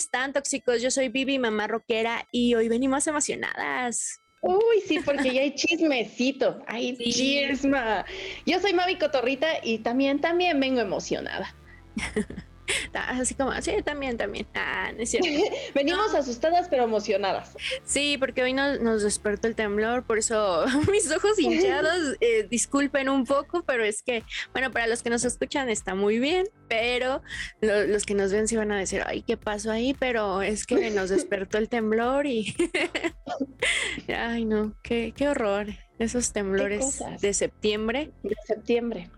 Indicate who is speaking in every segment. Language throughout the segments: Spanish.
Speaker 1: están, tóxicos? Yo soy Vivi, mamá rockera, y hoy venimos emocionadas.
Speaker 2: Uy, sí, porque ya hay chismecito, hay chisma. Yo soy Mavi Cotorrita y también, también vengo emocionada.
Speaker 1: Así como, sí, también, también. Ah, no es cierto.
Speaker 2: Venimos asustadas pero emocionadas.
Speaker 1: Sí, porque hoy nos, despertó el temblor, por eso mis ojos hinchados, eh, disculpen un poco, pero es que, bueno, para los que nos escuchan está muy bien, pero los que nos ven sí van a decir, ay, ¿qué pasó ahí? Pero es que nos despertó el temblor y, ay, no, qué, qué horror, esos temblores de septiembre.
Speaker 2: De septiembre.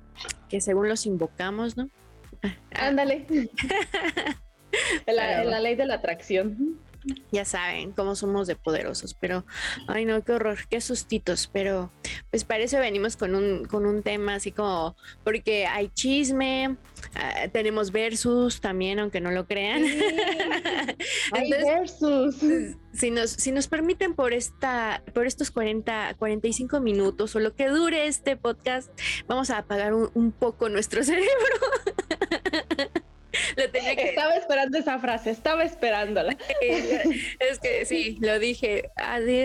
Speaker 1: Que según los invocamos, ¿no?
Speaker 2: Ándale. la, la ley de la atracción
Speaker 1: ya saben cómo somos de poderosos, pero ay no, qué horror, qué sustitos, pero pues para eso venimos con un, con un tema así como, porque hay chisme, ah, tenemos versus también, aunque no lo crean.
Speaker 2: hay versus.
Speaker 1: Si nos, si nos permiten por esta, por estos 40, 45 minutos o lo que dure este podcast, vamos a apagar un, un poco nuestro cerebro.
Speaker 2: Estaba esperando esa frase, estaba esperándola.
Speaker 1: es que sí, lo dije.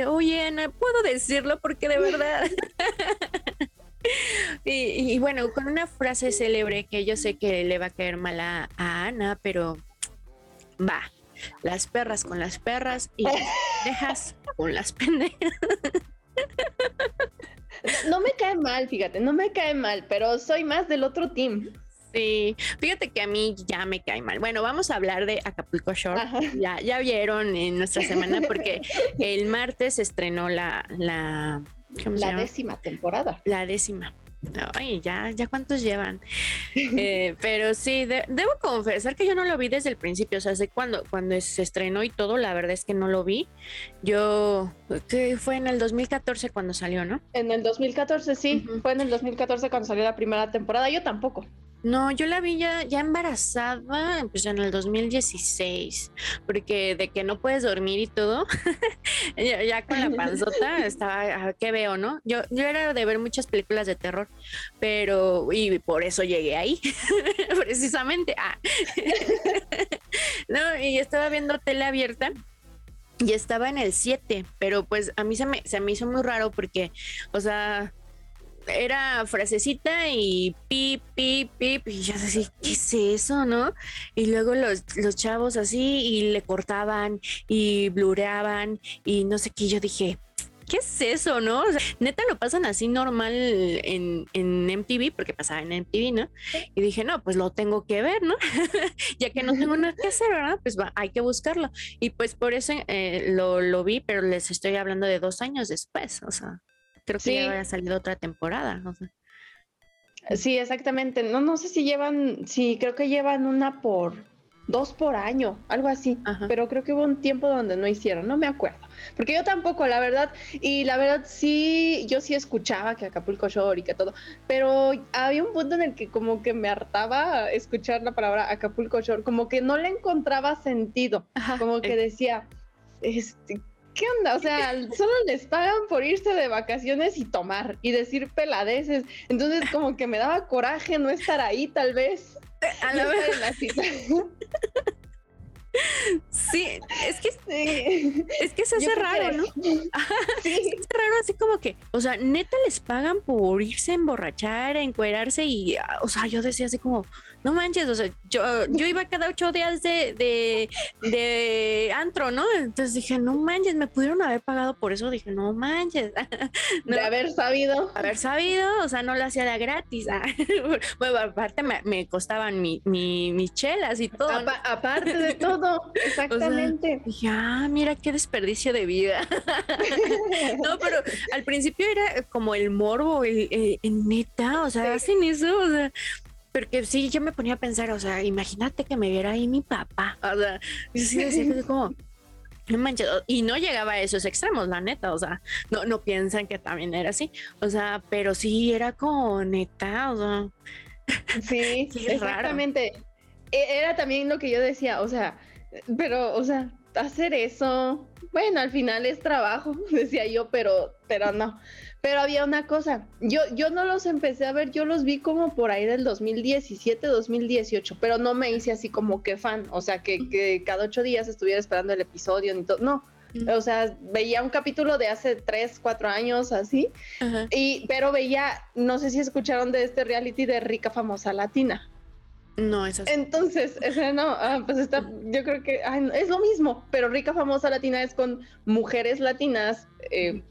Speaker 1: Oye, Ana, ¿puedo decirlo? Porque de verdad. y, bueno, con una frase célebre que yo sé que le va a caer mal a, Ana, pero va. Las perras con las perras y las pendejas con las pendejas.
Speaker 2: No me cae mal, fíjate, no me cae mal, pero soy más del otro team.
Speaker 1: Sí, fíjate que a mí ya me cae mal. Bueno, vamos a hablar de Acapulco Shore. Ya, ya vieron en nuestra semana porque el martes estrenó la, la,
Speaker 2: la décima temporada.
Speaker 1: La décima. Ay, ya, ya cuántos llevan. Eh, pero sí, debo confesar que yo no lo vi desde el principio. O sea, sé cuando, cuando se estrenó y todo, la verdad es que no lo vi. Yo, que fue en el 2014 cuando salió, ¿no?
Speaker 2: En el 2014, sí. Fue en el 2014 cuando salió la primera temporada. Yo tampoco.
Speaker 1: No, yo la vi ya, ya embarazada, pues en el 2016, porque de que no puedes dormir y todo, ya, con la panzota estaba, ¿qué veo, no? Yo, yo era de ver muchas películas de terror, pero, y por eso llegué ahí, precisamente. Ah. no, y estaba viendo tele abierta y estaba en el 7, pero pues a mí se me, se me hizo muy raro porque, o sea, era frasecita y pip, pip, pip, y yo decía, ¿qué es eso, no? Y luego los, los chavos así y le cortaban y blureaban y no sé qué, yo dije, ¿qué es eso, no? O sea, neta lo pasan así normal en, en MTV, porque pasaba en MTV, ¿no? Y dije, no, pues lo tengo que ver, ¿no? ya que no tengo nada que hacer, ¿verdad? Pues va, hay que buscarlo. Y pues por eso eh, lo, lo vi, pero les estoy hablando de dos años después, o sea. Creo que ya había salido otra temporada.
Speaker 2: Sí, exactamente. No, no sé si llevan, sí, creo que llevan una por dos por año, algo así. Pero creo que hubo un tiempo donde no hicieron, no me acuerdo. Porque yo tampoco, la verdad, y la verdad sí, yo sí escuchaba que Acapulco Shore y que todo, pero había un punto en el que como que me hartaba escuchar la palabra Acapulco Shore, como que no le encontraba sentido, como que decía, este, ¿qué onda? O sea, solo les pagan por irse de vacaciones y tomar y decir peladeces. Entonces, como que me daba coraje no estar ahí, tal vez. A la vez.
Speaker 1: Sí, es que es que se hace raro, ¿no? Sí. Es que raro así como que, o sea, neta les pagan por irse a emborrachar, a encuerarse y, o sea, yo decía así como, no manches, o sea, yo, yo iba cada ocho días de, de, de antro, ¿no? Entonces dije, no manches, me pudieron haber pagado por eso, dije, no manches.
Speaker 2: de haber sabido.
Speaker 1: Haber sabido, o sea, no lo hacía de gratis. bueno, aparte me, costaban mi, mi, mis chelas y todo.
Speaker 2: Aparte de todo, exactamente.
Speaker 1: dije, ah, mira qué desperdicio de vida. no, pero al principio era como el morbo, el, neta, o sea, hacen eso, o sea, porque sí, yo me ponía a pensar, o sea, imagínate que me viera ahí mi papá. O sea, sí, decía como, no manches, y no llegaba a esos extremos, la neta, o sea, no, no piensan que también era así, o sea, pero sí era como neta, o sea.
Speaker 2: Sí, exactamente. E, era también lo que yo decía, o sea, pero, o sea, hacer eso. Bueno, al final es trabajo, decía yo, pero, pero no. Pero había una cosa, yo, yo no los empecé a ver, yo los vi como por ahí del 2017, 2018, pero no me hice así como que fan, o sea, que, que cada ocho días estuviera esperando el episodio ni todo, no. O sea, veía un capítulo de hace tres, cuatro años así, y, pero veía, no sé si escucharon de este reality de rica famosa latina.
Speaker 1: No, eso
Speaker 2: Entonces, ese no, ah, pues está, yo creo que es lo mismo, pero rica famosa latina es con mujeres latinas eh,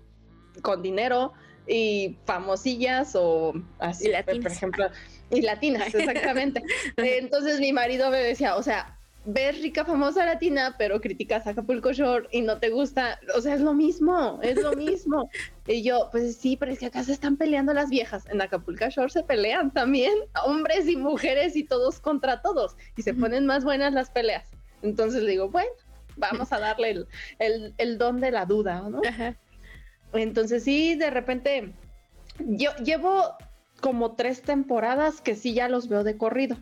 Speaker 2: con dinero y famosillas o así, por ejemplo, y latinas, exactamente. Entonces mi marido me decía, o sea, ves rica famosa latina, pero criticas a Acapulco Shore y no te gusta, o sea, es lo mismo, es lo mismo. y yo, pues sí, pero es que acá se están peleando las viejas, en Acapulco Shore se pelean también, hombres y mujeres y todos contra todos, y se ponen más buenas las peleas. Entonces le digo, bueno, vamos a darle el, don de la duda, ¿no? Entonces sí, de repente, yo llevo como tres temporadas que sí ya los veo de corrido.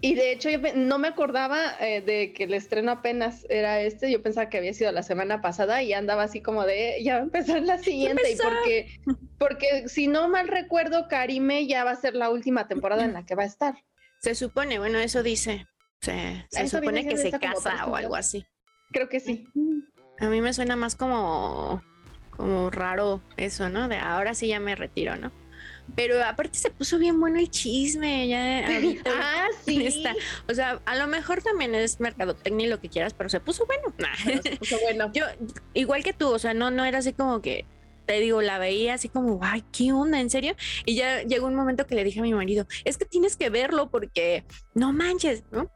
Speaker 2: Y de hecho, yo no me acordaba eh, de que el estreno apenas era este. Yo pensaba que había sido la semana pasada y andaba así como de ya va a empezar la siguiente. Y porque, porque si no mal recuerdo, Karime ya va a ser la última temporada en la que va a estar.
Speaker 1: Se supone, bueno, eso dice. Se, supone que se casa o algo así.
Speaker 2: Creo que sí.
Speaker 1: A mí me suena más como, como raro eso, ¿no? De ahora sí ya me retiro, ¿no? Pero aparte se puso bien bueno el chisme, ya
Speaker 2: ah, sí.
Speaker 1: O sea, a lo mejor también es mercadotecnia y lo que quieras, pero se puso bueno.
Speaker 2: se puso bueno.
Speaker 1: Yo, igual que tú, o sea, no, no era así como que te digo, la veía así como, ay, ¿qué onda? ¿En serio? Y ya llegó un momento que le dije a mi marido, es que tienes que verlo porque no manches, ¿no?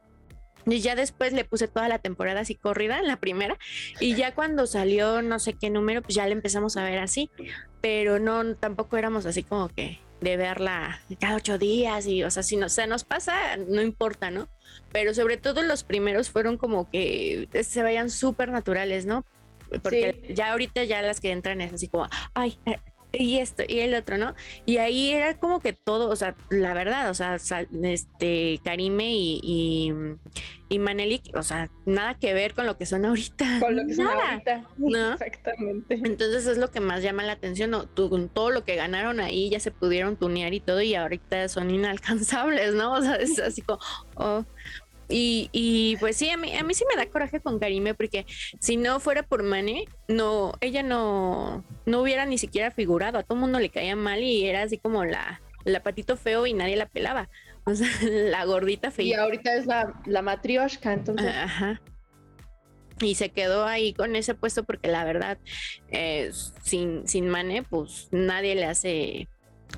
Speaker 1: Y ya después le puse toda la temporada así corrida en la primera. Y ya cuando salió no sé qué número, pues ya le empezamos a ver así. Pero no, tampoco éramos así como que de verla cada ocho días. Y, o sea, si no, se nos pasa, no importa, ¿no? Pero sobre todo los primeros fueron como que se veían súper naturales, ¿no? Porque ya ahorita ya las que entran es así como, ay, y esto y el otro, ¿no? Y ahí era como que todo, o sea, la verdad, o sea, este Karime y, y, Manelik, o sea, nada que ver con lo que son ahorita.
Speaker 2: Con lo que son ahorita. ¿no? Exactamente.
Speaker 1: Entonces es lo que más llama la atención, ¿no? con todo lo que ganaron ahí ya se pudieron tunear y todo y ahorita son inalcanzables, ¿no? O sea, es así como, oh, y, y, pues sí, a mí, a mí sí me da coraje con Karime porque si no fuera por Mane, no, ella no, no hubiera ni siquiera figurado, a todo el mundo le caía mal y era así como la, la patito feo y nadie la pelaba. O sea, la gordita fea.
Speaker 2: Y ahorita es la, la matrioshka, entonces.
Speaker 1: Ajá. Y se quedó ahí con ese puesto porque la verdad, eh, sin, sin Mane, pues nadie le hace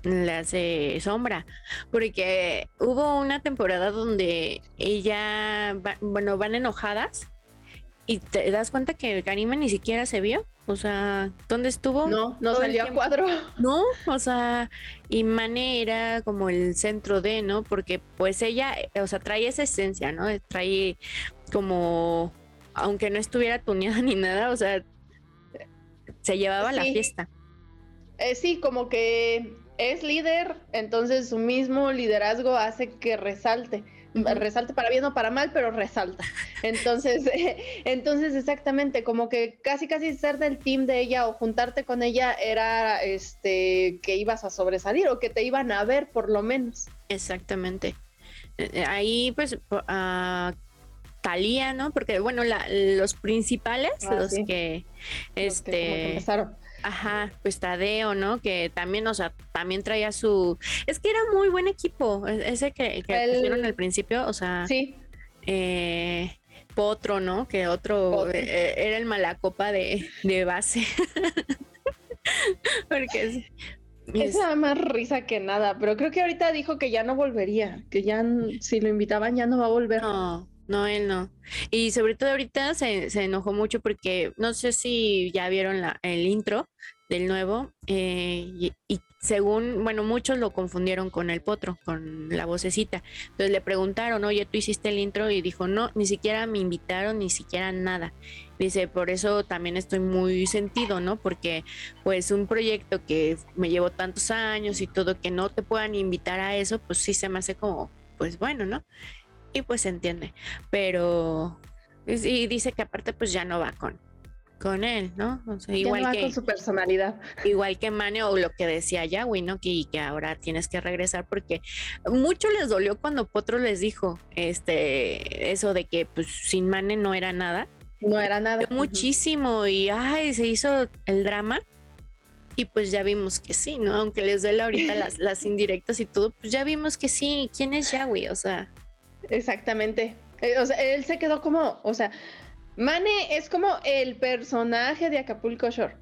Speaker 1: le hace sombra, porque hubo una temporada donde ella, bueno, van enojadas y te das cuenta que Karima ni siquiera se vio, o sea, ¿dónde estuvo?
Speaker 2: No, no salió a cuadro.
Speaker 1: No, o sea, y Mane era como el centro de, ¿no? Porque pues ella, o sea, trae esa esencia, ¿no? Trae como, aunque no estuviera tuneada ni nada, o sea, se llevaba la fiesta.
Speaker 2: Eh, sí, como que es líder, entonces su mismo liderazgo hace que resalte. Resalte para bien o para mal, pero resalta. Entonces, entonces exactamente, como que casi casi ser del team de ella o juntarte con ella era este que ibas a sobresalir o que te iban a ver por lo menos.
Speaker 1: Exactamente. Eh, eh, ahí pues a Talía, ¿no? Porque bueno, los principales, ah, los que este Ajá, pues Tadeo, ¿no? Que también, o sea, también traía su. Es que era muy buen equipo. E-, ese que, que el... pusieron al principio, o sea.
Speaker 2: Sí.
Speaker 1: Eh, Potro, ¿no? Que otro eh, era el malacopa de, de base. Porque es.
Speaker 2: Esa más risa que nada, pero creo que ahorita dijo que ya no volvería, que ya si lo invitaban ya no va a volver.
Speaker 1: No, no, él no. Y sobre todo ahorita se, se enojó mucho porque no sé si ya vieron la, el intro del nuevo eh, y, según, bueno, muchos lo confundieron con el potro, con la vocecita. Entonces le preguntaron, oye, tú hiciste el intro y dijo, no, ni siquiera me invitaron, ni siquiera nada. Dice, por eso también estoy muy sentido, ¿no? Porque pues un proyecto que me llevó tantos años y todo, que no te puedan invitar a eso, pues sí se me hace como, pues bueno, ¿no? Y pues se entiende. Pero, Y dice que aparte pues ya no va con, con él, ¿no?
Speaker 2: igual que con su personalidad.
Speaker 1: Igual que Mane o lo que decía Yahweh, ¿no? Que, que ahora tienes que regresar porque mucho les dolió cuando Potro les dijo este eso de que pues sin Mane no era nada.
Speaker 2: No era nada.
Speaker 1: Muchísimo y ay, se hizo el drama. Y pues ya vimos que sí, ¿no? Aunque les duele ahorita las, las indirectas y todo, pues ya vimos que sí. ¿Quién es Yahweh? O sea.
Speaker 2: Exactamente. Eh, o sea, él se quedó como, o sea, Mane es como el personaje de Acapulco Shore.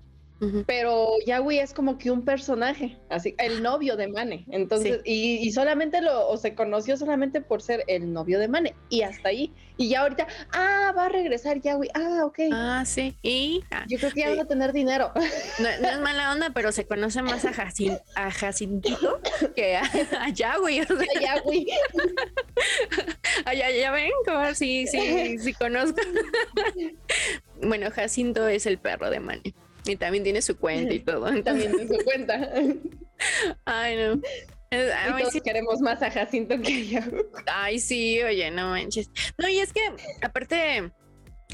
Speaker 2: Pero Yahweh es como que un personaje, así, el novio de Mane. Entonces, y, solamente lo, o se conoció solamente por ser el novio de Mane. Y hasta ahí. Y ya ahorita, ah, va a regresar Yahweh. Ah, ok.
Speaker 1: Ah, sí. Y
Speaker 2: ah, yo creo que ya va a tener dinero.
Speaker 1: No, es mala onda, pero se conoce más a, Jacin, a Jacintito que a, Yahweh.
Speaker 2: A Yahweh.
Speaker 1: ya, ya ven, como sí, sí, sí conozco. bueno, Jacinto es el perro de Mane. Y también tiene su cuenta y todo.
Speaker 2: También tiene su cuenta.
Speaker 1: Ay, no.
Speaker 2: Sí. queremos más a Jacinto que yo.
Speaker 1: Ay, sí, oye, no manches. No, y es que aparte,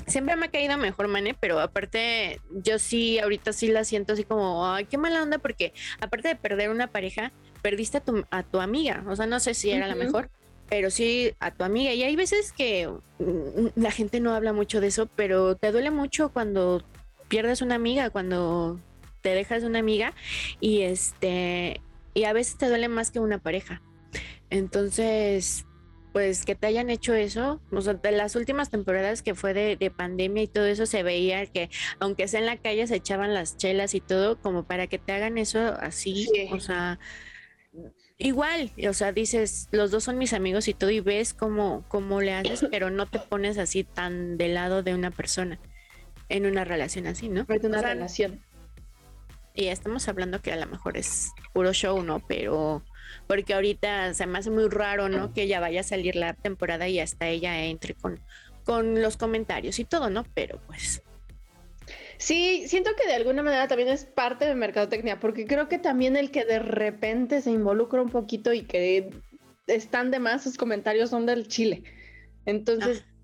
Speaker 1: siempre me ha caído mejor Mane, pero aparte, yo sí, ahorita sí la siento así como, ay, qué mala onda, porque aparte de perder una pareja, perdiste a tu, a tu amiga. O sea, no sé si era la mejor, pero sí a tu amiga. Y hay veces que mm, la gente no habla mucho de eso, pero te duele mucho cuando pierdes una amiga, cuando te dejas una amiga y este y a veces te duele más que una pareja. Entonces, pues que te hayan hecho eso, o sea, de las últimas temporadas que fue de, pandemia y todo eso, se veía que aunque sea en la calle se echaban las chelas y todo, como para que te hagan eso así, o sea, igual, o sea, dices, los dos son mis amigos y todo, y ves cómo, cómo le haces, pero no te pones así tan del lado de una persona en una relación así, ¿no?
Speaker 2: En una relación.
Speaker 1: Y estamos hablando que a lo mejor es puro show, ¿no? Pero porque ahorita se me hace muy raro, ¿no? Que ya vaya a salir la temporada y hasta ella entre con, con los comentarios y todo, ¿no? Pero pues.
Speaker 2: Sí, siento que de alguna manera también es parte de mercadotecnia, porque creo que también el que de repente se involucra un poquito y que están de más sus comentarios son del Chile. Entonces, ah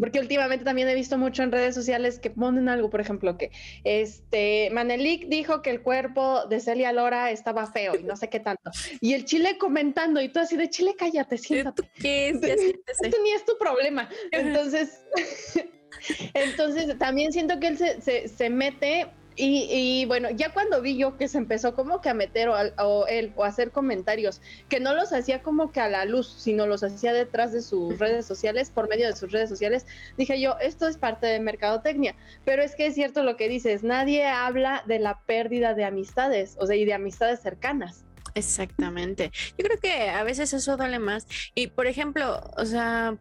Speaker 2: porque últimamente también he visto mucho en redes sociales que ponen algo, por ejemplo, que este Manelik dijo que el cuerpo de Celia Lora estaba feo y no sé qué tanto. Y el Chile comentando, y tú así de Chile, cállate, siéntate.
Speaker 1: ¿Qué es?
Speaker 2: Ni es tu problema. Entonces, entonces también siento que él se, se, se mete y, bueno, ya cuando vi yo que se empezó como que a meter o, él o a hacer comentarios, que no los hacía como que a la luz, sino los hacía detrás de sus redes sociales, por medio de sus redes sociales, dije yo, esto es parte de mercadotecnia. Pero es que es cierto lo que dices, nadie habla de la pérdida de amistades, o sea, y de amistades cercanas.
Speaker 1: Exactamente. Yo creo que a veces eso duele más. Y por ejemplo, o sea,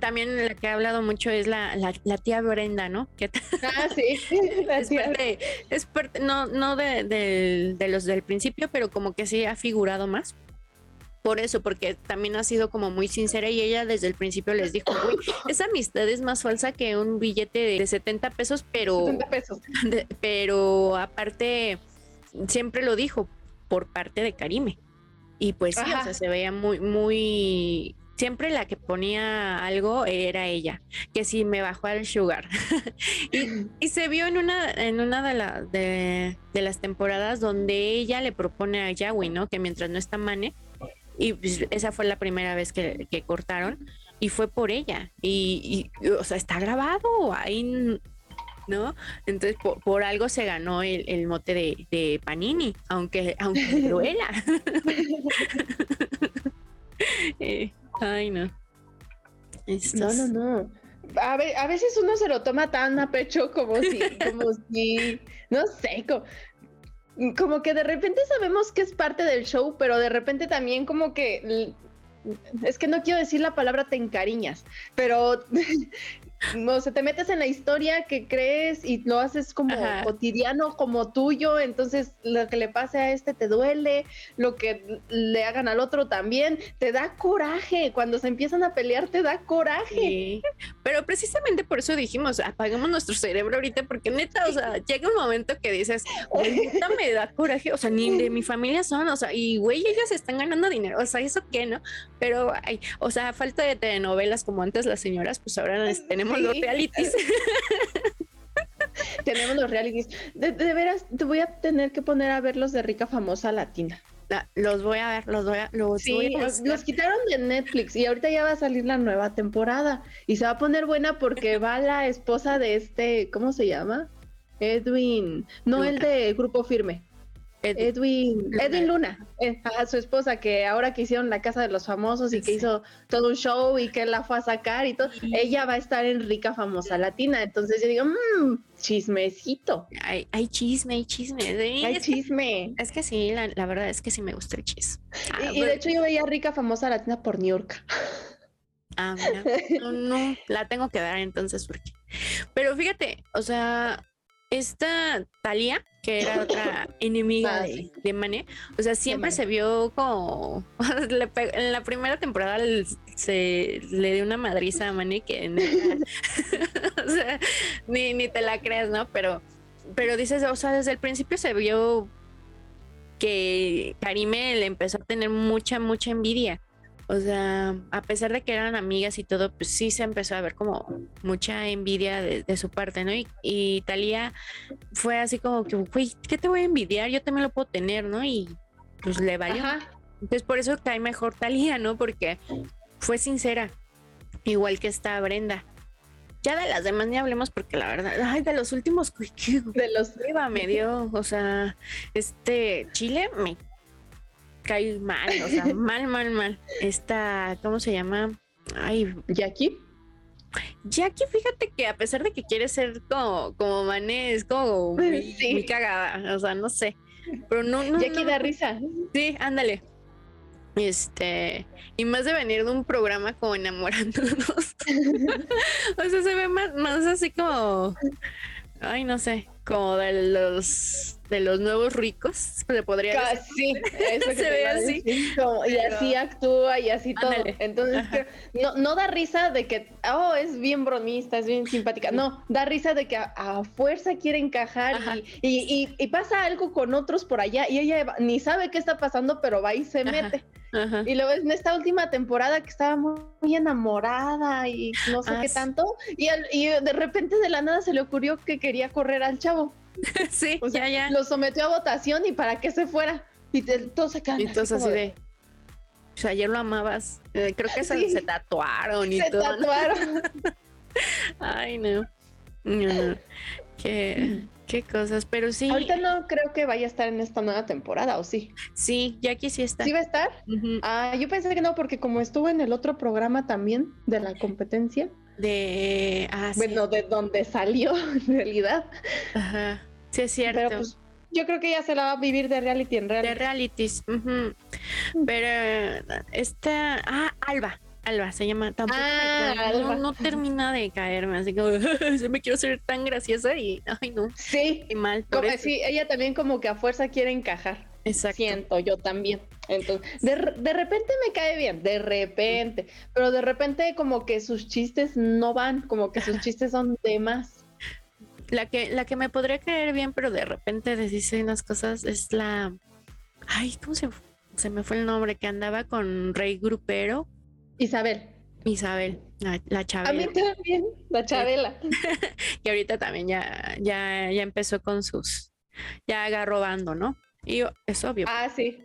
Speaker 1: también la que ha hablado mucho es la, la, tía Brenda, ¿no?
Speaker 2: Que ah, sí.
Speaker 1: es, parte, no, no de, de, los del principio, pero como que sí ha figurado más. Por eso, porque también ha sido como muy sincera y ella desde el principio les dijo, uy, esa amistad es más falsa que un billete de 70 pesos, pero...
Speaker 2: 70 pesos.
Speaker 1: pero aparte, siempre lo dijo, por parte de Karime. Y pues sí, o sea, se veía muy, muy, siempre la que ponía algo era ella, que si me bajó al sugar. y, se vio en una, en una de, de, las temporadas donde ella le propone a Yahweh, ¿no? Que mientras no está Mane, y pues, esa fue la primera vez que, cortaron, y fue por ella. Y, y, o sea, está grabado, ahí ¿no? Entonces, por, algo se ganó el, mote de, Panini, aunque, aunque duela. Eh, ay, no.
Speaker 2: No, no, no. A, veces uno se lo toma tan a pecho como si, como si, no sé, como, como que de repente sabemos que es parte del show, pero de repente también como que es que no quiero decir la palabra te encariñas, pero no se te metes en la historia que crees y lo haces como cotidiano, como tuyo, entonces lo que le pase a este te duele, lo que le hagan al otro también, te da coraje, cuando se empiezan a pelear te da coraje.
Speaker 1: Pero precisamente por eso dijimos, apagamos nuestro cerebro ahorita, porque neta, o sea, llega un momento que dices, neta me da coraje, o sea, ni de mi familia son, o sea, y güey, ellas están ganando dinero, o sea, eso qué, ¿no? Pero, hay, o sea, falta de telenovelas como antes las señoras, pues ahora tenemos tenemos los realities.
Speaker 2: tenemos los realities. De, veras, te voy a tener que poner a ver los de Rica Famosa Latina.
Speaker 1: los voy a ver, los voy a, los,
Speaker 2: sí, los quitaron de Netflix y ahorita ya va a salir la nueva temporada y se va a poner buena porque va la esposa de este, ¿cómo se llama? Edwin, no el de Grupo Firme. Edwin, Edwin Luna, eh, a su esposa, que ahora que hicieron la casa de los famosos y que hizo todo un show y que la fue a sacar y todo, ella va a estar en rica famosa latina. Entonces yo digo, mmm, chismecito.
Speaker 1: Hay, hay chisme, hay chisme.
Speaker 2: Hay chisme.
Speaker 1: es que sí, la, verdad es que sí me gusta el chisme.
Speaker 2: y, de hecho yo veía rica famosa latina por New York.
Speaker 1: Ah, mira. No, no, la tengo que dar entonces porque. Pero fíjate, o sea, esta Talia, que era otra enemiga ah, de, de, Mane, o sea, siempre se vio como. en la primera temporada se le dio una madriza a Mane que. o sea, ni, ni te la creas, ¿no? Pero, pero dices, o sea, desde el principio se vio que Karime le empezó a tener mucha, mucha envidia. O sea, a pesar de que eran amigas y todo, pues sí se empezó a ver como mucha envidia de, su parte, ¿no? Y, y Talía fue así como que, güey, ¿qué te voy a envidiar? Yo también lo puedo tener, ¿no? Y pues le valió. Entonces por eso cae mejor Talía, ¿no? Porque fue sincera, igual que está Brenda. Ya de las demás ni hablemos porque la verdad, ay, de los últimos,
Speaker 2: de los
Speaker 1: me dio, o sea, este Chile me cae mal, o sea, mal, mal, mal. Esta, ¿cómo se llama? Ay,
Speaker 2: Jackie.
Speaker 1: Jackie, fíjate que a pesar de que quiere ser como, como Mané, es como muy, cagada, o sea, no sé. Pero no, no.
Speaker 2: Jackie da risa.
Speaker 1: Sí, ándale. Este, y más de venir de un programa como enamorándonos. o sea, se ve más, más así como, ay, no sé, como de los de los nuevos ricos, se podría
Speaker 2: decir. Sí, eso se ve así. y así actúa y así todo. Entonces, no, no, da risa de que, oh, es bien bromista, es bien simpática. No, da risa de que a, fuerza quiere encajar y, y, y, pasa algo con otros por allá y ella ni sabe qué está pasando, pero va y se mete. Y luego en esta última temporada que estaba muy enamorada y no sé ah, qué tanto, y, y de repente de la nada se le ocurrió que quería correr al chavo.
Speaker 1: sí, ya, ya.
Speaker 2: Lo sometió a votación y para que se fuera. Y todos se
Speaker 1: Y así, de... O sea, ayer lo amabas. Eh, creo que se, tatuaron y
Speaker 2: se
Speaker 1: todo.
Speaker 2: tatuaron.
Speaker 1: Ay, no. no. Qué, qué cosas, pero sí.
Speaker 2: Ahorita no creo que vaya a estar en esta nueva temporada, ¿o sí?
Speaker 1: Sí, Jackie sí está.
Speaker 2: ¿Sí va a estar? Ah, yo pensé que no, porque como estuvo en el otro programa también de la competencia.
Speaker 1: De. Ah,
Speaker 2: bueno, de donde salió, en realidad.
Speaker 1: Ajá. Sí, es cierto.
Speaker 2: Pero pues yo creo que ya se la va a vivir de reality en reality.
Speaker 1: De realities. Pero esta. Ah, Alba. Alba se llama. Tampoco ah, no, termina de caerme. Así como me quiero ser tan graciosa y. Ay, no.
Speaker 2: Sí.
Speaker 1: Y mal.
Speaker 2: sí, ella también como que a fuerza quiere encajar.
Speaker 1: Exacto.
Speaker 2: Siento yo también. Entonces, de, de, repente me cae bien, de repente, pero de repente como que sus chistes no van, como que sus chistes son de más.
Speaker 1: La que, la que me podría caer bien, pero de repente dice unas cosas es la. Ay, ¿cómo se, se me fue el nombre? Que andaba con Rey Grupero.
Speaker 2: Isabel.
Speaker 1: Isabel, la, la Chabela.
Speaker 2: A mí también, la Chabela.
Speaker 1: que ahorita también ya, ya, ya empezó con sus. Ya agarró bando, ¿no? Y es obvio.
Speaker 2: Ah, sí.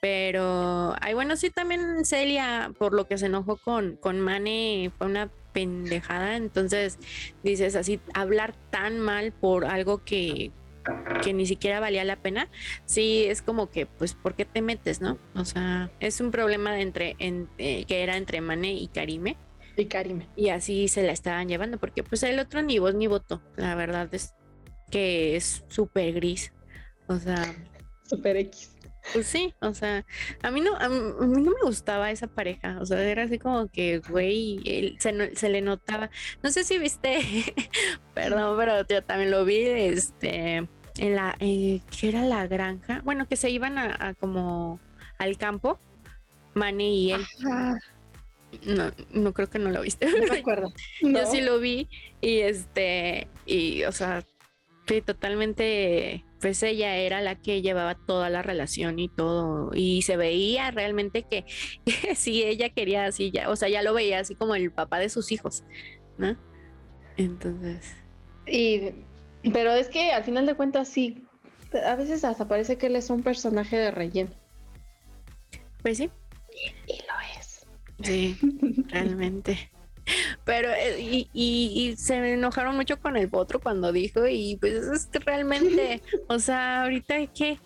Speaker 1: Pero, ay, bueno, sí, también Celia, por lo que se enojó con, con Mane, fue una pendejada. Entonces, dices así, hablar tan mal por algo que, que ni siquiera valía la pena, sí es como que, pues, ¿por qué te metes, no? O sea, es un problema de entre, eh, que era entre Mane y Karime.
Speaker 2: Y Karime.
Speaker 1: Y así se la estaban llevando, porque pues el otro ni voz ni voto, la verdad es que es súper gris. O sea.
Speaker 2: Super X.
Speaker 1: Pues sí, o sea, a mí no, a mí, no me gustaba esa pareja, o sea, era así como que, güey, se, se, le notaba, no sé si viste, perdón, pero yo también lo vi, este, en la, eh, que era la granja, bueno, que se iban a, como al campo, Manny y él. No, no creo que no lo viste.
Speaker 2: No me acuerdo.
Speaker 1: Yo sí lo vi y este, y o sea, que totalmente pues ella era la que llevaba toda la relación y todo, y se veía realmente que, si ella quería así, ya, o sea, ya lo veía así como el papá de sus hijos, ¿no? Entonces.
Speaker 2: Y, pero es que al final de cuentas sí, a veces hasta parece que él es un personaje de relleno.
Speaker 1: Pues sí.
Speaker 2: Y, lo es.
Speaker 1: Sí, realmente. Pero, eh, y, y, se enojaron mucho con el potro cuando dijo, y pues es que realmente, o sea, ahorita que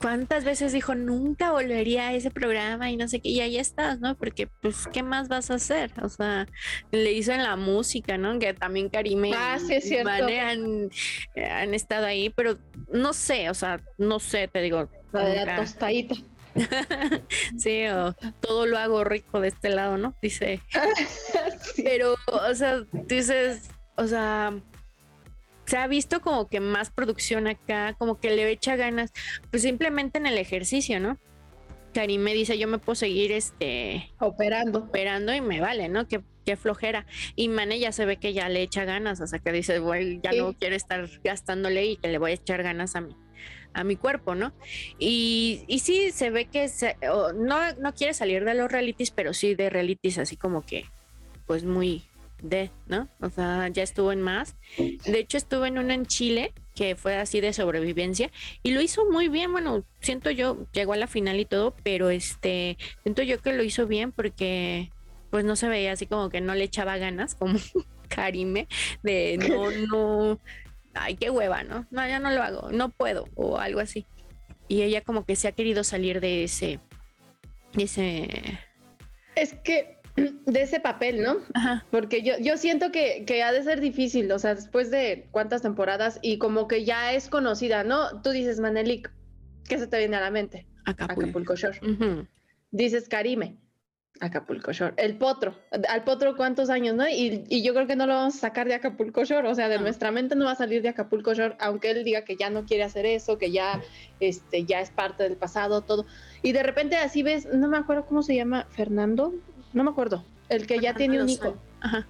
Speaker 1: cuántas veces dijo nunca volvería a ese programa y no sé qué, y ahí estás, ¿no? Porque, pues, ¿qué más vas a hacer? O sea, le hizo en la música, ¿no? Que también Karime
Speaker 2: ah, sí, es cierto.
Speaker 1: han, han, estado ahí, pero no sé, o sea, no sé, te digo.
Speaker 2: La tostadita.
Speaker 1: sí, o todo lo hago rico de este lado, ¿no? Dice. Pero, o sea, dices, o sea, se ha visto como que más producción acá, como que le echa ganas, pues simplemente en el ejercicio, ¿no? Karim me dice, yo me puedo seguir este
Speaker 2: operando,
Speaker 1: operando y me vale, ¿no? Que qué flojera. Y Mane ya se ve que ya le echa ganas, o sea, que dice, bueno, ya no quiere estar gastándole y que le voy a echar ganas a mí a mi cuerpo, ¿no? Y, y sí, se ve que no, no quiere salir de los realities, pero sí de realities así como que, pues muy, de, ¿no? O sea, ya estuvo en más. De hecho, estuvo en una en Chile que fue así de sobrevivencia y lo hizo muy bien. Bueno, siento yo, llegó a la final y todo, pero este, siento yo que lo hizo bien porque pues no se veía así como que no le echaba ganas, como Karime, de no, no, ay, qué hueva, ¿no? No, ya no lo hago, no puedo, o algo así. Y ella como que se ha querido salir de ese, de ese...
Speaker 2: Es que de ese papel, ¿no? Porque yo, yo siento que, que, ha de ser difícil, o sea, después de cuántas temporadas y como que ya es conocida, ¿no? Tú dices Manelik, ¿qué se te viene a la mente?
Speaker 1: Acapulco,
Speaker 2: Shore. Dices Karime, Acapulco Shore. El Potro, al Potro cuántos años, ¿no? Y, y, yo creo que no lo vamos a sacar de Acapulco Shore, o sea, de nuestra mente no va a salir de Acapulco Shore, aunque él diga que ya no quiere hacer eso, que ya, este, ya es parte del pasado, todo. Y de repente así ves, no me acuerdo cómo se llama, Fernando, no me acuerdo, el que ya tiene un hijo. Ajá.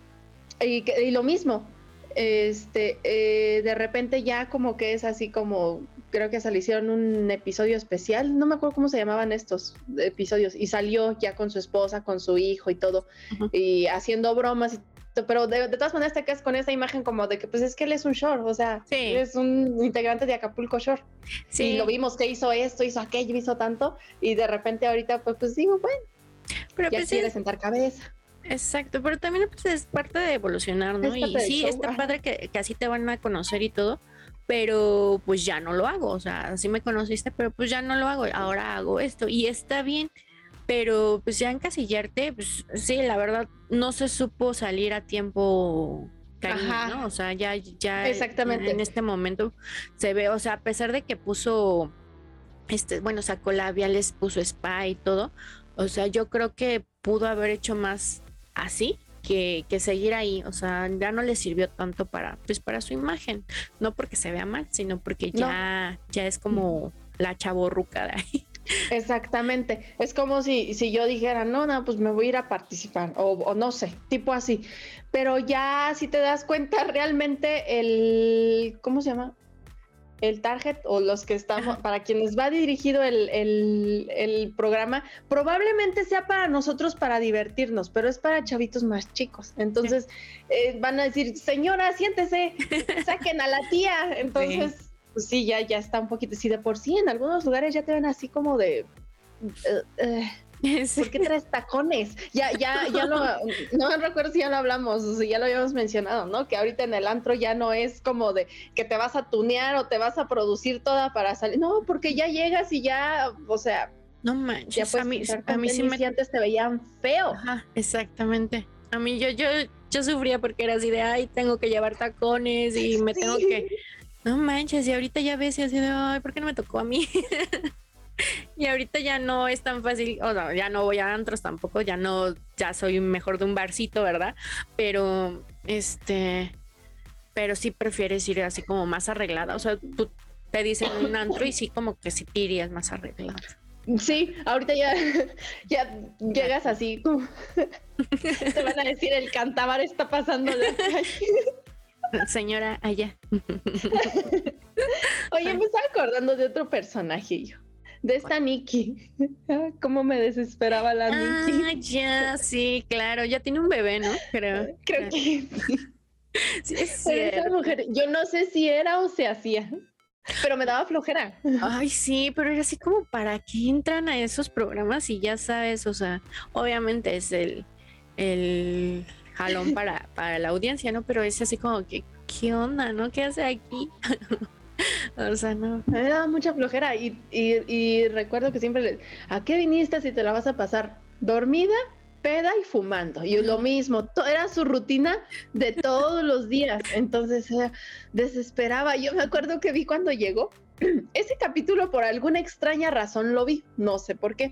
Speaker 2: Y, y, lo mismo, este, eh, de repente ya como que es así como, creo que se le hicieron un episodio especial, no me acuerdo cómo se llamaban estos episodios, y salió ya con su esposa, con su hijo y todo, y haciendo bromas y pero de, todas maneras te quedas con esa imagen como de que pues es que él es un short, o sea, es un integrante de Acapulco Short. Sí. Y lo vimos que hizo esto, hizo aquello, hizo tanto, y de repente ahorita pues, pues digo, bueno, pero ya pues quiere sentar cabeza.
Speaker 1: Exacto, pero también pues, es parte de evolucionar, ¿no? y sí, está padre que, así te van a conocer y todo, pero pues ya no lo hago, o sea, así me conociste, pero pues ya no lo hago, ahora hago esto y está bien, pero pues ya encasillarte, pues sí, la verdad, no se supo salir a tiempo ¿no? O sea, ya, ya
Speaker 2: Exactamente.
Speaker 1: en este momento se ve, o sea, a pesar de que puso, este, bueno, sacó labiales, puso spa y todo, o sea, yo creo que pudo haber hecho más así que, que, seguir ahí. O sea, ya no le sirvió tanto para, pues, para su imagen. No porque se vea mal, sino porque ya, ya es como la chaborruca de ahí.
Speaker 2: Exactamente. Es como si, si yo dijera, no, no, pues me voy a ir a participar, o, o, no sé, tipo así. Pero ya si te das cuenta, realmente el, ¿cómo se llama? El target o los que estamos, para quienes va dirigido el, programa, probablemente sea para nosotros para divertirnos, pero es para chavitos más chicos. Entonces eh, van a decir, señora, siéntese, saquen a la tía. Entonces, sí. pues sí, ya, ya está un poquito. Si de por sí en algunos lugares ya te ven así como de. Eh, ¿Por qué traes tacones? Ya, ya, ya no, no recuerdo si ya lo hablamos, o si ya lo habíamos mencionado, ¿no? Que ahorita en el antro ya no es como de que te vas a tunear o te vas a producir toda para salir. No, porque ya llegas y ya, o sea.
Speaker 1: No manches, a mí, a mí sí
Speaker 2: me... antes te veían feo.
Speaker 1: Ajá, exactamente. A mí yo, yo, yo sufría porque era así de, ay, tengo que llevar tacones y me tengo que... No manches, y ahorita ya ves y así de, ay, ¿por qué no me tocó a mí? Y ahorita ya no es tan fácil, o no, ya no voy a antros tampoco, ya no, ya soy mejor de un barcito, ¿verdad? Pero, este, pero sí prefieres ir así como más arreglada, o sea, tú te dicen un antro y sí como que sí te irías más arreglada.
Speaker 2: Sí, ahorita ya, ya llegas así como te van a decir el cantabar está pasando la calle.
Speaker 1: Señora, allá.
Speaker 2: Oye, me estaba acordando de otro personaje yo de esta Nikki. Cómo me desesperaba la ah,
Speaker 1: Ya, sí, claro. Ya tiene un bebé, ¿no?
Speaker 2: Creo. Creo que Sí, esa mujer, yo no sé si era o se hacía. Pero me daba flojera.
Speaker 1: Ay, sí, pero era así como para qué entran a esos programas y ya sabes, o sea, obviamente es el, el jalón para, para la audiencia, ¿no? Pero es así como que, ¿qué onda, no? ¿Qué hace aquí? o sea, no.
Speaker 2: Me daba mucha flojera y, y, recuerdo que siempre le, ¿a qué viniste si te la vas a pasar? ¿Dormida? peda y fumando. Y lo mismo, era su rutina de todos los días. Entonces desesperaba. Yo me acuerdo que vi cuando llegó. Ese capítulo por alguna extraña razón lo vi, no sé por qué.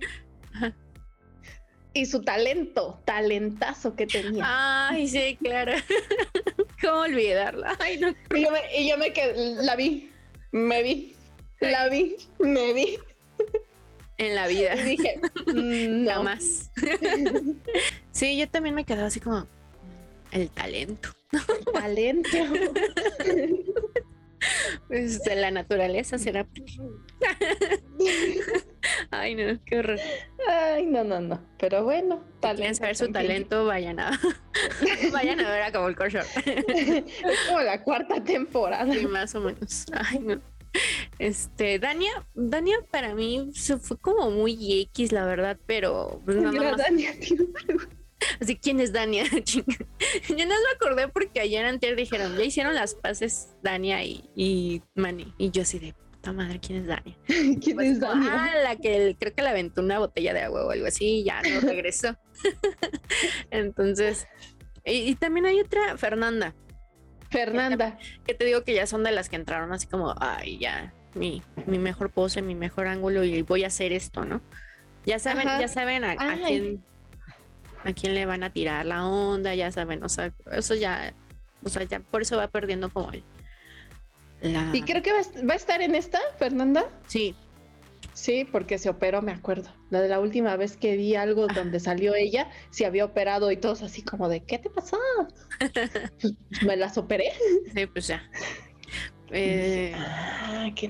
Speaker 2: Y su talento, talentazo que tenía.
Speaker 1: Ay, sí, claro. ¿Cómo olvidarla?
Speaker 2: Ay, no. Y yo me, y yo me quedé, la vi, me vi, la vi, me vi
Speaker 1: en la vida.
Speaker 2: dije, mm,
Speaker 1: no más. sí, yo también me quedaba así como el talento.
Speaker 2: talento.
Speaker 1: Pues de la naturaleza será. Ay, no, qué horror.
Speaker 2: Ay, no, no, no. Pero bueno,
Speaker 1: quieren saber su talento, vayan a vayan a ver a Cabo
Speaker 2: el Es como la cuarta temporada.
Speaker 1: Sí, más o menos. Ay, no. Este, Dania, Dania para mí se fue como muy X, la verdad, pero
Speaker 2: pues nada Dania,
Speaker 1: Así, ¿quién es Dania? Yo no me acordé porque ayer antes dijeron, ya hicieron las paces Dania y, y Manny. Y yo así de puta madre, ¿quién es Dania?
Speaker 2: ¿Quién pues, es Dania?
Speaker 1: Ah, la que creo que le aventó una botella de agua o algo así y ya no regresó. Entonces, y también hay otra, Fernanda.
Speaker 2: Fernanda.
Speaker 1: Que te digo que ya son de las que entraron así como, ay, ya, mi, mi mejor pose, mi mejor ángulo y voy a hacer esto, ¿no? Ya saben, ya saben a, quién a quién le van a tirar la onda, ya saben, o sea, eso ya, o sea, ya por eso va perdiendo como el,
Speaker 2: la... Y creo que va, a estar en esta, Fernanda.
Speaker 1: Sí.
Speaker 2: Sí, porque se operó, me acuerdo. La de la última vez que vi algo ah. donde salió ella, se había operado y todos así como de, ¿qué te pasó? me las operé.
Speaker 1: Sí, pues ya.
Speaker 2: Eh, ah, qué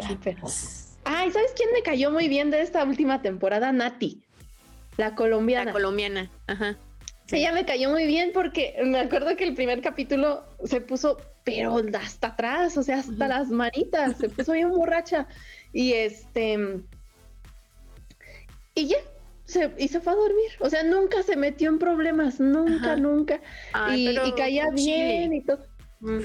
Speaker 2: Ay, ¿sabes quién me cayó muy bien de esta última temporada? Nati, la colombiana.
Speaker 1: La colombiana, ajá.
Speaker 2: Ella me cayó muy bien porque me acuerdo que el primer capítulo se puso, pero hasta atrás, o sea, hasta las manitas, se puso bien borracha. Y este. Y ya, se, y se fue a dormir. O sea, nunca se metió en problemas, nunca, nunca. y, caía bien y todo.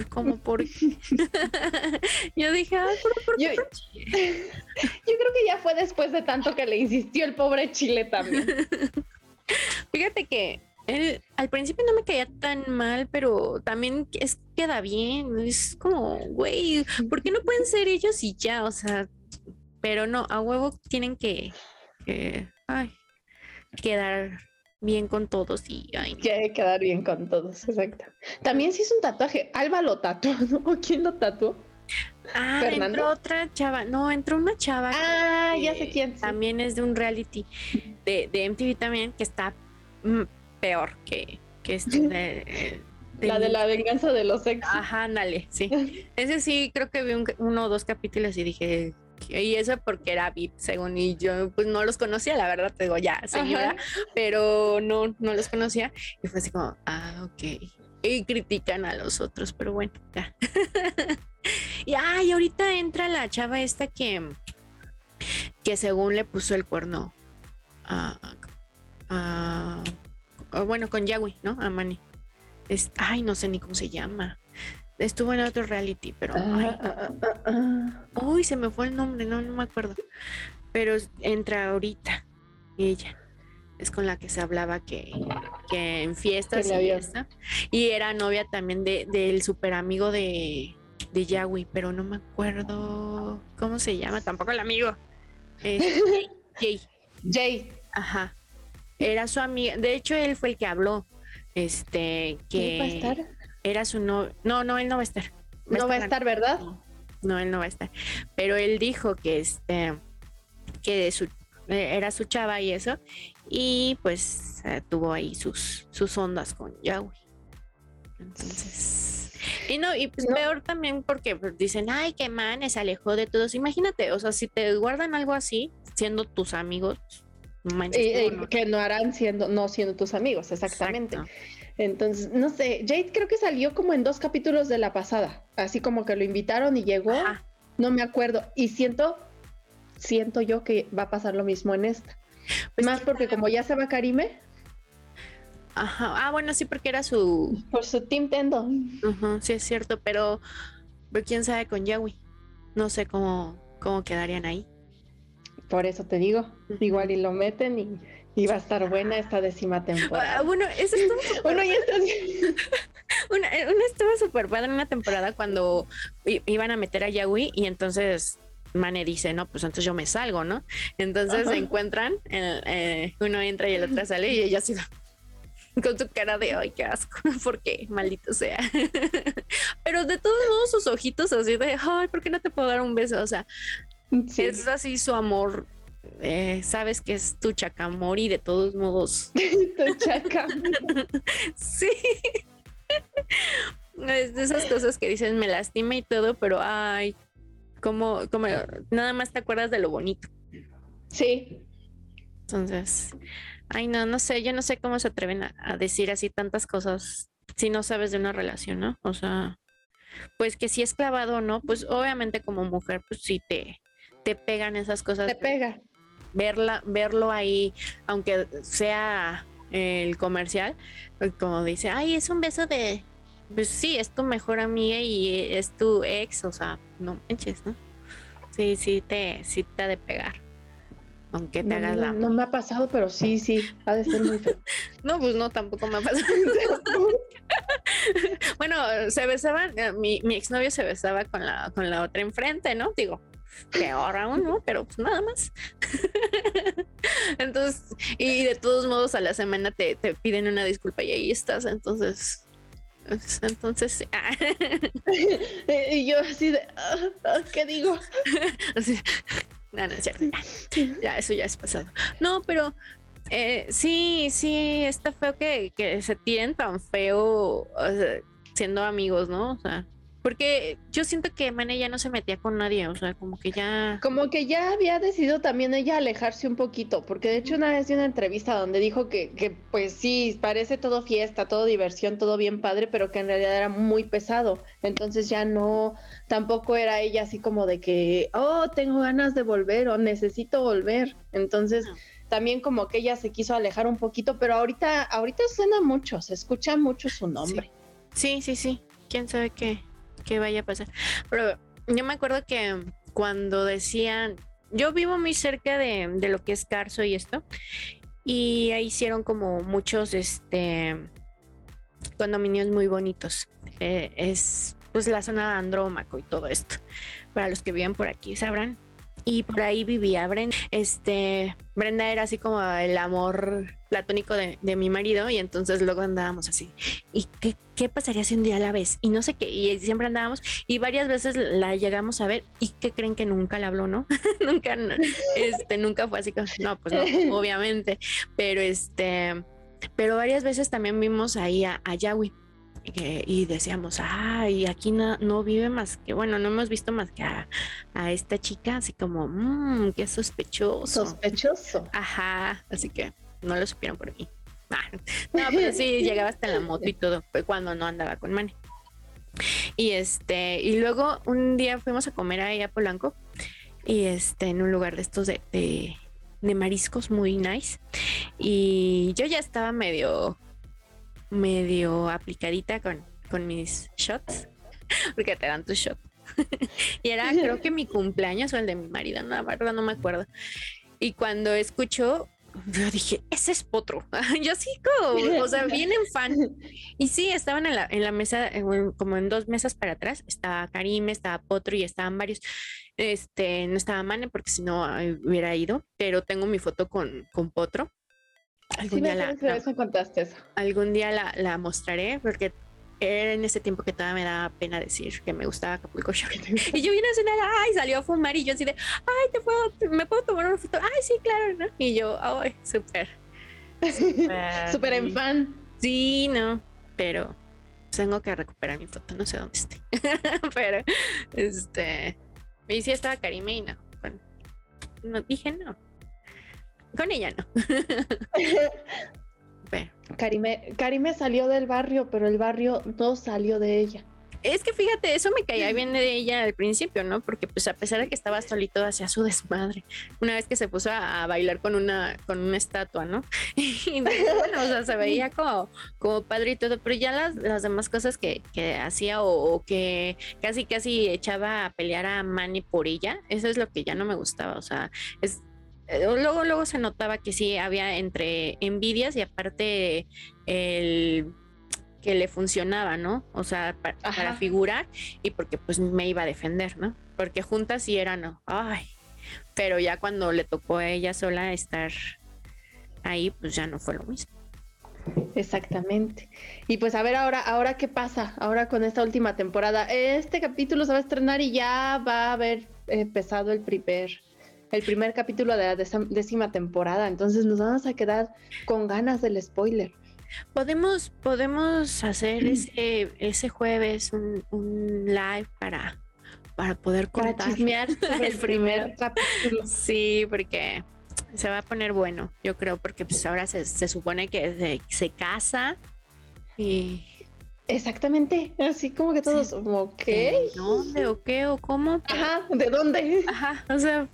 Speaker 1: Como por yo dije, Ay, por,
Speaker 2: yo, yo, creo que ya fue después de tanto que le insistió el pobre Chile también.
Speaker 1: Fíjate que él, al principio no me caía tan mal, pero también es, queda bien. Es como, güey, ¿por qué no pueden ser ellos y ya? O sea, pero no, a huevo tienen que, que ay, quedar bien con todos y ay,
Speaker 2: que quedar bien con todos, exacto. También se hizo un tatuaje. Alba lo tatuó, ¿no? ¿Quién lo tatuó?
Speaker 1: Ah, entró otra chava, no, entró una chava.
Speaker 2: Ah, ya sé quién.
Speaker 1: También es de un reality de, de MTV también que está mm, peor que, que este de,
Speaker 2: la de la venganza de los ex.
Speaker 1: Ajá, dale, sí. Ese sí, creo que vi uno o dos capítulos y dije, y eso porque era VIP, según y yo pues no los conocía, la verdad te digo ya, señora, pero no, no los conocía y fue así como, ah, ok. Y critican a los otros, pero bueno, ya. y ay, ahorita entra la chava esta que, que según le puso el cuerno a, bueno, con Yahweh, ¿no? A Manny. Es, ay, no sé ni cómo se llama. Estuvo en otro reality, pero. Ah, ah, ah, uy, se me fue el nombre, no, no me acuerdo. Pero entra ahorita ella. Es con la que se hablaba que, que en fiestas y fiesta. Y era novia también de, del super amigo de, de Yahweh, pero no me acuerdo cómo se llama, tampoco el amigo.
Speaker 2: Jay. Jay.
Speaker 1: Ajá. Era su amiga. De hecho, él fue el que habló. Este, que.
Speaker 2: ¿Va a estar?
Speaker 1: era su no, no, no, él no va a estar.
Speaker 2: no va a estar, ¿verdad?
Speaker 1: No, él no va a estar. Pero él dijo que este, que su, eh, era su chava y eso, y pues eh, tuvo ahí sus, sus ondas con Yahweh. Entonces, y no, y pues peor también porque pues, dicen, ay, qué man, se alejó de todos. Imagínate, o sea, si te guardan algo así, siendo tus amigos,
Speaker 2: manches, que no harán siendo, no siendo tus amigos, exactamente. Entonces, no sé, Jade creo que salió como en dos capítulos de la pasada, así como que lo invitaron y llegó, no me acuerdo, y siento, siento yo que va a pasar lo mismo en esta. Pues Más porque como ya se va Karime.
Speaker 1: Ajá, ah, bueno, sí, porque era su...
Speaker 2: Por su Team Tendo.
Speaker 1: Ajá, sí es cierto, pero, pero quién sabe con Yawi. No sé cómo, cómo quedarían ahí.
Speaker 2: Por eso te digo, igual y lo meten y y va a estar buena esta décima temporada. Ah,
Speaker 1: bueno, eso estuvo. bueno, ya está. una, una estuvo súper padre en una temporada cuando iban a meter a Yahui y entonces Mane dice, no, pues entonces yo me salgo, ¿no? Entonces se encuentran, eh, uno entra y el otro sale y ella así con su cara de, ay, qué asco, porque maldito sea. Pero de todos modos sus ojitos así de, ay, ¿por qué no te puedo dar un beso? O sea, es así su amor eh, sabes que es tu chacamori de todos modos.
Speaker 2: tu chacamori.
Speaker 1: sí. Es de esas cosas que dicen me lastima y todo, pero ay, como, como nada más te acuerdas de lo bonito.
Speaker 2: Sí.
Speaker 1: Entonces, ay no, no sé, yo no sé cómo se atreven a, decir así tantas cosas si no sabes de una relación, ¿no? O sea, pues que si es clavado o no, pues obviamente como mujer, pues sí te, te pegan esas cosas.
Speaker 2: Te pega
Speaker 1: verla, verlo ahí, aunque sea el comercial, pues, como dice, ay, es un beso de, pues sí, es tu mejor amiga y es tu ex, o sea, no manches, ¿no? Sí, sí te, sí te ha de pegar. Aunque te hagas la.
Speaker 2: No me ha pasado, pero sí, sí, ha de ser muy feo.
Speaker 1: no, pues no, tampoco me ha pasado. bueno, se besaban, eh, mi, mi exnovio se besaba con la, con la otra enfrente, ¿no? Digo, peor aún, ¿no? Pero pues nada más. entonces, y de todos modos a la semana te, piden una disculpa y ahí estás, entonces... Pues, entonces,
Speaker 2: y yo así de, ah, ah, ¿qué digo?
Speaker 1: así, no, no es cierto. Ya, eso ya es pasado. No, pero eh, sí, sí, está feo que, que se tiren tan feo siendo amigos, ¿no? O sea, porque yo siento que Mane ya no se metía con nadie, o sea, como que ya...
Speaker 2: Como que ya había decidido también ella alejarse un poquito, porque de hecho una vez dio una entrevista donde dijo que, que pues sí, parece todo fiesta, todo diversión, todo bien padre, pero que en realidad era muy pesado. Entonces ya no, tampoco era ella así como de que, oh, tengo ganas de volver o necesito volver. Entonces... también como que ella se quiso alejar un poquito, pero ahorita, ahorita suena mucho, se escucha mucho su nombre.
Speaker 1: Sí, sí, sí. sí. ¿Quién sabe qué? Que vaya a pasar. Pero yo me acuerdo que cuando decían, yo vivo muy cerca de, lo que es Carso y esto, y ahí hicieron como muchos este condominios muy bonitos. Eh, es pues la zona de Andrómaco y todo esto. Para los que viven por aquí sabrán y por ahí vivía Brenda. Este, Brenda era así como el amor platónico de, mi marido y entonces luego andábamos así. ¿Y qué, qué, pasaría si un día la ves? Y no sé qué, y siempre andábamos y varias veces la llegamos a ver y que creen que nunca la habló, ¿no? nunca, este, nunca fue así no, pues no, obviamente, pero este, pero varias veces también vimos ahí a, a Yahweh y decíamos, ay, aquí no, no, vive más que, bueno, no hemos visto más que a, esta chica, así como, mmm, qué sospechoso.
Speaker 2: Sospechoso.
Speaker 1: Ajá, así que no lo supieron por mí. Ah, no, pero sí, llegaba hasta la moto y todo, fue cuando no andaba con Mane. Y este, y luego un día fuimos a comer ahí a Polanco, y este, en un lugar de estos de, de, de mariscos muy nice. Y yo ya estaba medio medio aplicadita con, con mis shots, porque te dan tu shot. y era creo que mi cumpleaños o el de mi marido, no, la verdad no me acuerdo. Y cuando escucho, yo dije, ese es Potro. yo sí, como, o sea, vienen fan. Y sí, estaban en la, en la mesa, como en dos mesas para atrás, estaba Karime, estaba Potro y estaban varios. Este, no estaba Mane porque si no hubiera ido, pero tengo mi foto con, con Potro
Speaker 2: Algún día, la,
Speaker 1: algún día la, mostraré porque era en ese tiempo que todavía me daba pena decir que me gustaba Acapulco y yo vine a cenar, ay, salió a fumar y yo así de, ay, te puedo, me puedo tomar una foto, ay, sí, claro, ¿no? Y yo, ay, súper.
Speaker 2: Súper en fan.
Speaker 1: Sí, no, pero tengo que recuperar mi foto, no sé dónde esté. pero, este, y sí estaba Karime y no, bueno, no dije no con ella no.
Speaker 2: Karime, Karime salió del barrio, pero el barrio no salió de ella.
Speaker 1: Es que fíjate, eso me caía bien de ella al principio, ¿no? Porque pues a pesar de que estaba solito hacía su desmadre. Una vez que se puso a, bailar con una, con una estatua, ¿no? Y bueno, o sea, se veía como, como padre y todo, pero ya las, las demás cosas que, que hacía o, que casi casi echaba a pelear a Manny por ella, eso es lo que ya no me gustaba. O sea, es luego, luego se notaba que sí había entre envidias y aparte el que le funcionaba, ¿no? O sea, para, figurar y porque pues me iba a defender, ¿no? Porque juntas sí eran, ay, pero ya cuando le tocó a ella sola estar ahí, pues ya no fue lo mismo.
Speaker 2: Exactamente. Y pues a ver ahora, ahora qué pasa, ahora con esta última temporada. Este capítulo se va a estrenar y ya va a haber empezado el primer, el primer capítulo de la décima temporada. Entonces nos vamos a quedar con ganas del spoiler.
Speaker 1: Podemos, podemos hacer ese, ese jueves un, live para, para poder contar.
Speaker 2: el primer capítulo.
Speaker 1: Sí, porque se va a poner bueno, yo creo, porque pues ahora se, se supone que se, casa y...
Speaker 2: Exactamente, así como que todos, como, ¿qué?
Speaker 1: ¿Dónde o qué o cómo?
Speaker 2: Ajá, ¿de dónde?
Speaker 1: Ajá, o sea,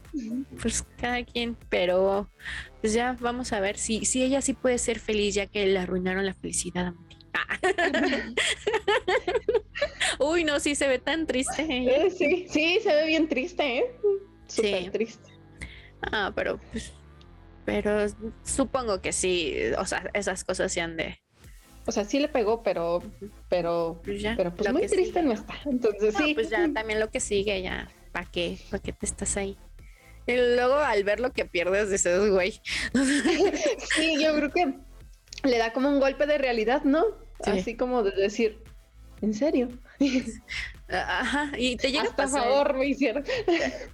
Speaker 1: pues cada quien, pero pues ya vamos a ver si, si ella sí puede ser feliz ya que le arruinaron la felicidad a Uy, no, sí se ve tan triste.
Speaker 2: ¿eh? Sí, sí, se ve bien triste, ¿eh? Súper triste.
Speaker 1: Ah, pero pues, pero supongo que sí, o sea, esas cosas se han de.
Speaker 2: O sea, sí le pegó, pero, pero, pues pero pues muy triste no está. Entonces sí.
Speaker 1: Pues ya también lo que sigue, ya, ¿para qué? ¿Para qué te estás ahí? Y luego al ver lo que pierdes, dices, güey.
Speaker 2: sí, yo creo que le da como un golpe de realidad, ¿no? Así como de decir, ¿en serio?
Speaker 1: Ajá, y te llega
Speaker 2: a favor me hicieron.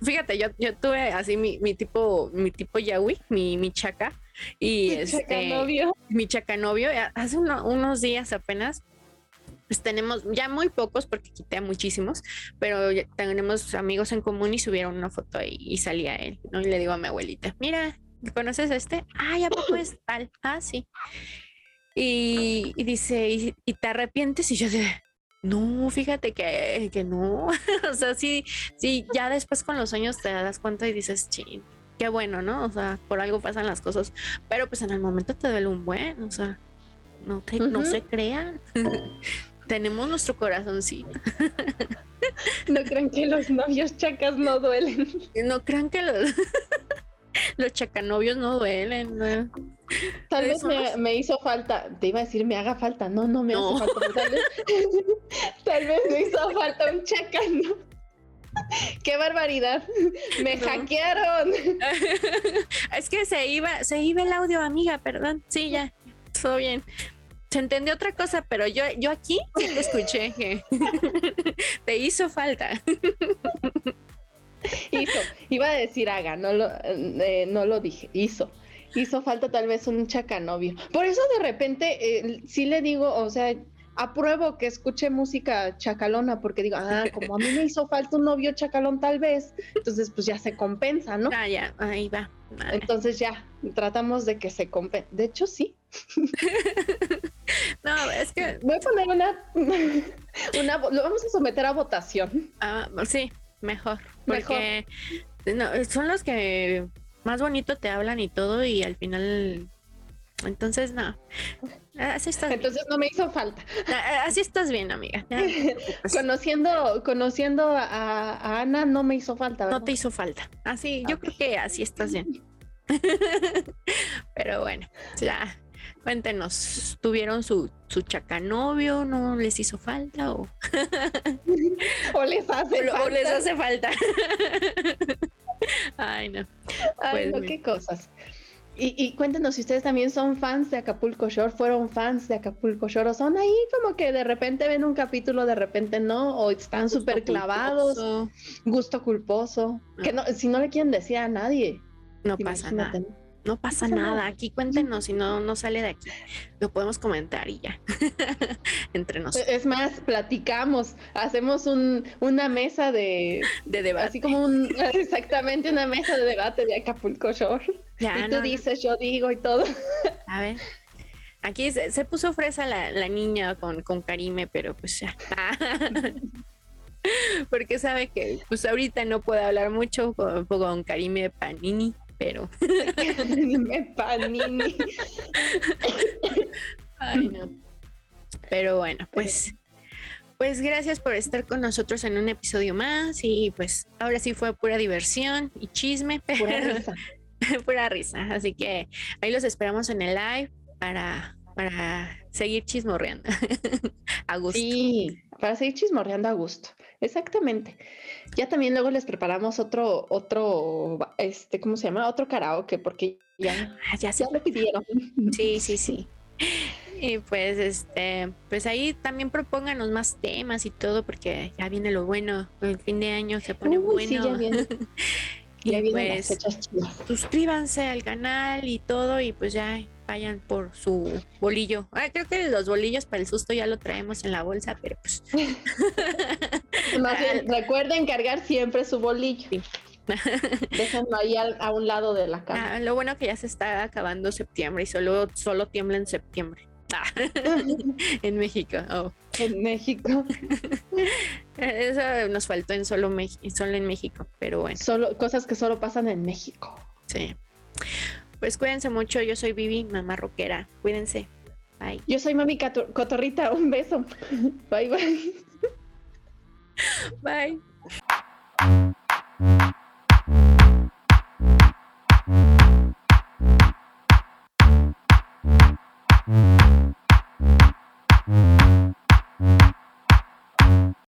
Speaker 1: Fíjate, yo, yo tuve así mi, mi tipo, mi tipo yahui, mi, mi chaca, y mi este, chacanovio. mi chacanovio, hace unos días apenas pues tenemos ya muy pocos porque quité a muchísimos, pero tenemos amigos en común y subieron una foto ahí y salía él, ¿no? Y le digo a mi abuelita, mira, ¿conoces a este? Ah, ya poco es tal. Ah, sí. Y, dice, ¿y, te arrepientes? Y yo de, no, fíjate que, que no. o sea, sí, sí, ya después con los años te das cuenta y dices, ching, qué bueno, ¿no? O sea, por algo pasan las cosas, pero pues en el momento te duele un buen, o sea, no, te, no se crean. tenemos nuestro corazoncito.
Speaker 2: No crean que los novios chacas no duelen.
Speaker 1: No crean que los, los chacanovios no duelen.
Speaker 2: Tal vez me, hizo falta, te iba a decir me haga falta, no, no me hace falta. Tal vez, tal vez me hizo falta un chacano. ¡Qué barbaridad! ¡Me hackearon!
Speaker 1: Es que se iba, se iba el audio, amiga, perdón. Sí, ya, todo bien se entendió otra cosa, pero yo, yo aquí sí te escuché que te hizo falta.
Speaker 2: hizo, iba a decir haga, no lo, eh, no lo dije, hizo. Hizo falta tal vez un chacanovio. Por eso de repente eh, sí le digo, o sea, apruebo que escuche música chacalona, porque digo, ah, como a mí me hizo falta un novio chacalón tal vez, entonces pues ya se compensa, ¿no?
Speaker 1: Ah, ya, ahí va.
Speaker 2: Entonces ya, tratamos de que se compense. De hecho, sí.
Speaker 1: no, es que...
Speaker 2: Voy a poner una, una... Lo vamos a someter a votación.
Speaker 1: Ah, sí, mejor. Porque son los que más bonito te hablan y todo y al final entonces, no. Así estás
Speaker 2: Entonces no me hizo falta.
Speaker 1: Así estás bien, amiga.
Speaker 2: conociendo conociendo a, Ana, no me hizo falta.
Speaker 1: No te hizo falta. Así, yo creo que así estás bien. Pero bueno, ya. Cuéntenos, ¿tuvieron su, su chacanovio? ¿No les hizo falta? ¿O,
Speaker 2: o les hace falta?
Speaker 1: O les hace falta. Ay, no.
Speaker 2: Ay, pues, no, qué cosas. Y, cuéntenos si ustedes también son fans de Acapulco Shore, fueron fans de Acapulco Shore, o son ahí como que de repente ven un capítulo, de repente no, o están súper clavados, gusto culposo, que no, si no le quieren decir a nadie.
Speaker 1: No pasa nada. No pasa nada. Aquí cuéntenos si no, no sale de aquí. Lo podemos comentar y ya. Entre nosotros.
Speaker 2: Es más, platicamos, hacemos un, una mesa de,
Speaker 1: de debate.
Speaker 2: Así como un, exactamente una mesa de debate de Acapulco Shore. y tú dices, yo digo y todo.
Speaker 1: A ver. Aquí se, puso fresa la, la, niña con, con Karime, pero pues ya. Porque sabe que pues ahorita no puede hablar mucho con, con Karime Panini, pero.
Speaker 2: Panini.
Speaker 1: Ay, no. Pero bueno, pues pues gracias por estar con nosotros en un episodio más y pues ahora sí fue pura diversión y chisme,
Speaker 2: pura risa.
Speaker 1: pura risa. Así que ahí los esperamos en el live para, para seguir chismorreando a gusto.
Speaker 2: Sí, para seguir chismorreando a gusto. Exactamente. Ya también luego les preparamos otro, otro, este, ¿cómo se llama? Otro karaoke, porque ya,
Speaker 1: ah, ya, se
Speaker 2: lo pidieron.
Speaker 1: Sí, sí, sí. Y pues este, pues ahí también propónganos más temas y todo, porque ya viene lo bueno. El fin de año se pone bueno. Sí, ya viene. y pues suscríbanse al canal y todo, y pues ya vayan por su bolillo. Ah, creo que los bolillos para el susto ya lo traemos en la bolsa, pero pues.
Speaker 2: Más bien, recuerden cargar siempre su bolillo. Déjenlo ahí a, un lado de la cama.
Speaker 1: Ah, lo bueno que ya se está acabando septiembre y solo, solo tiembla en septiembre. Ah, en México. Oh.
Speaker 2: En México.
Speaker 1: Eso nos faltó en solo, solo en México, pero bueno.
Speaker 2: Solo, cosas que solo pasan en México.
Speaker 1: Sí. Pues cuídense mucho. Yo soy Vivi, mamá rockera. Cuídense. Bye.
Speaker 2: Yo soy Mami Cotorrita. Un beso. Bye, bye.
Speaker 1: bye.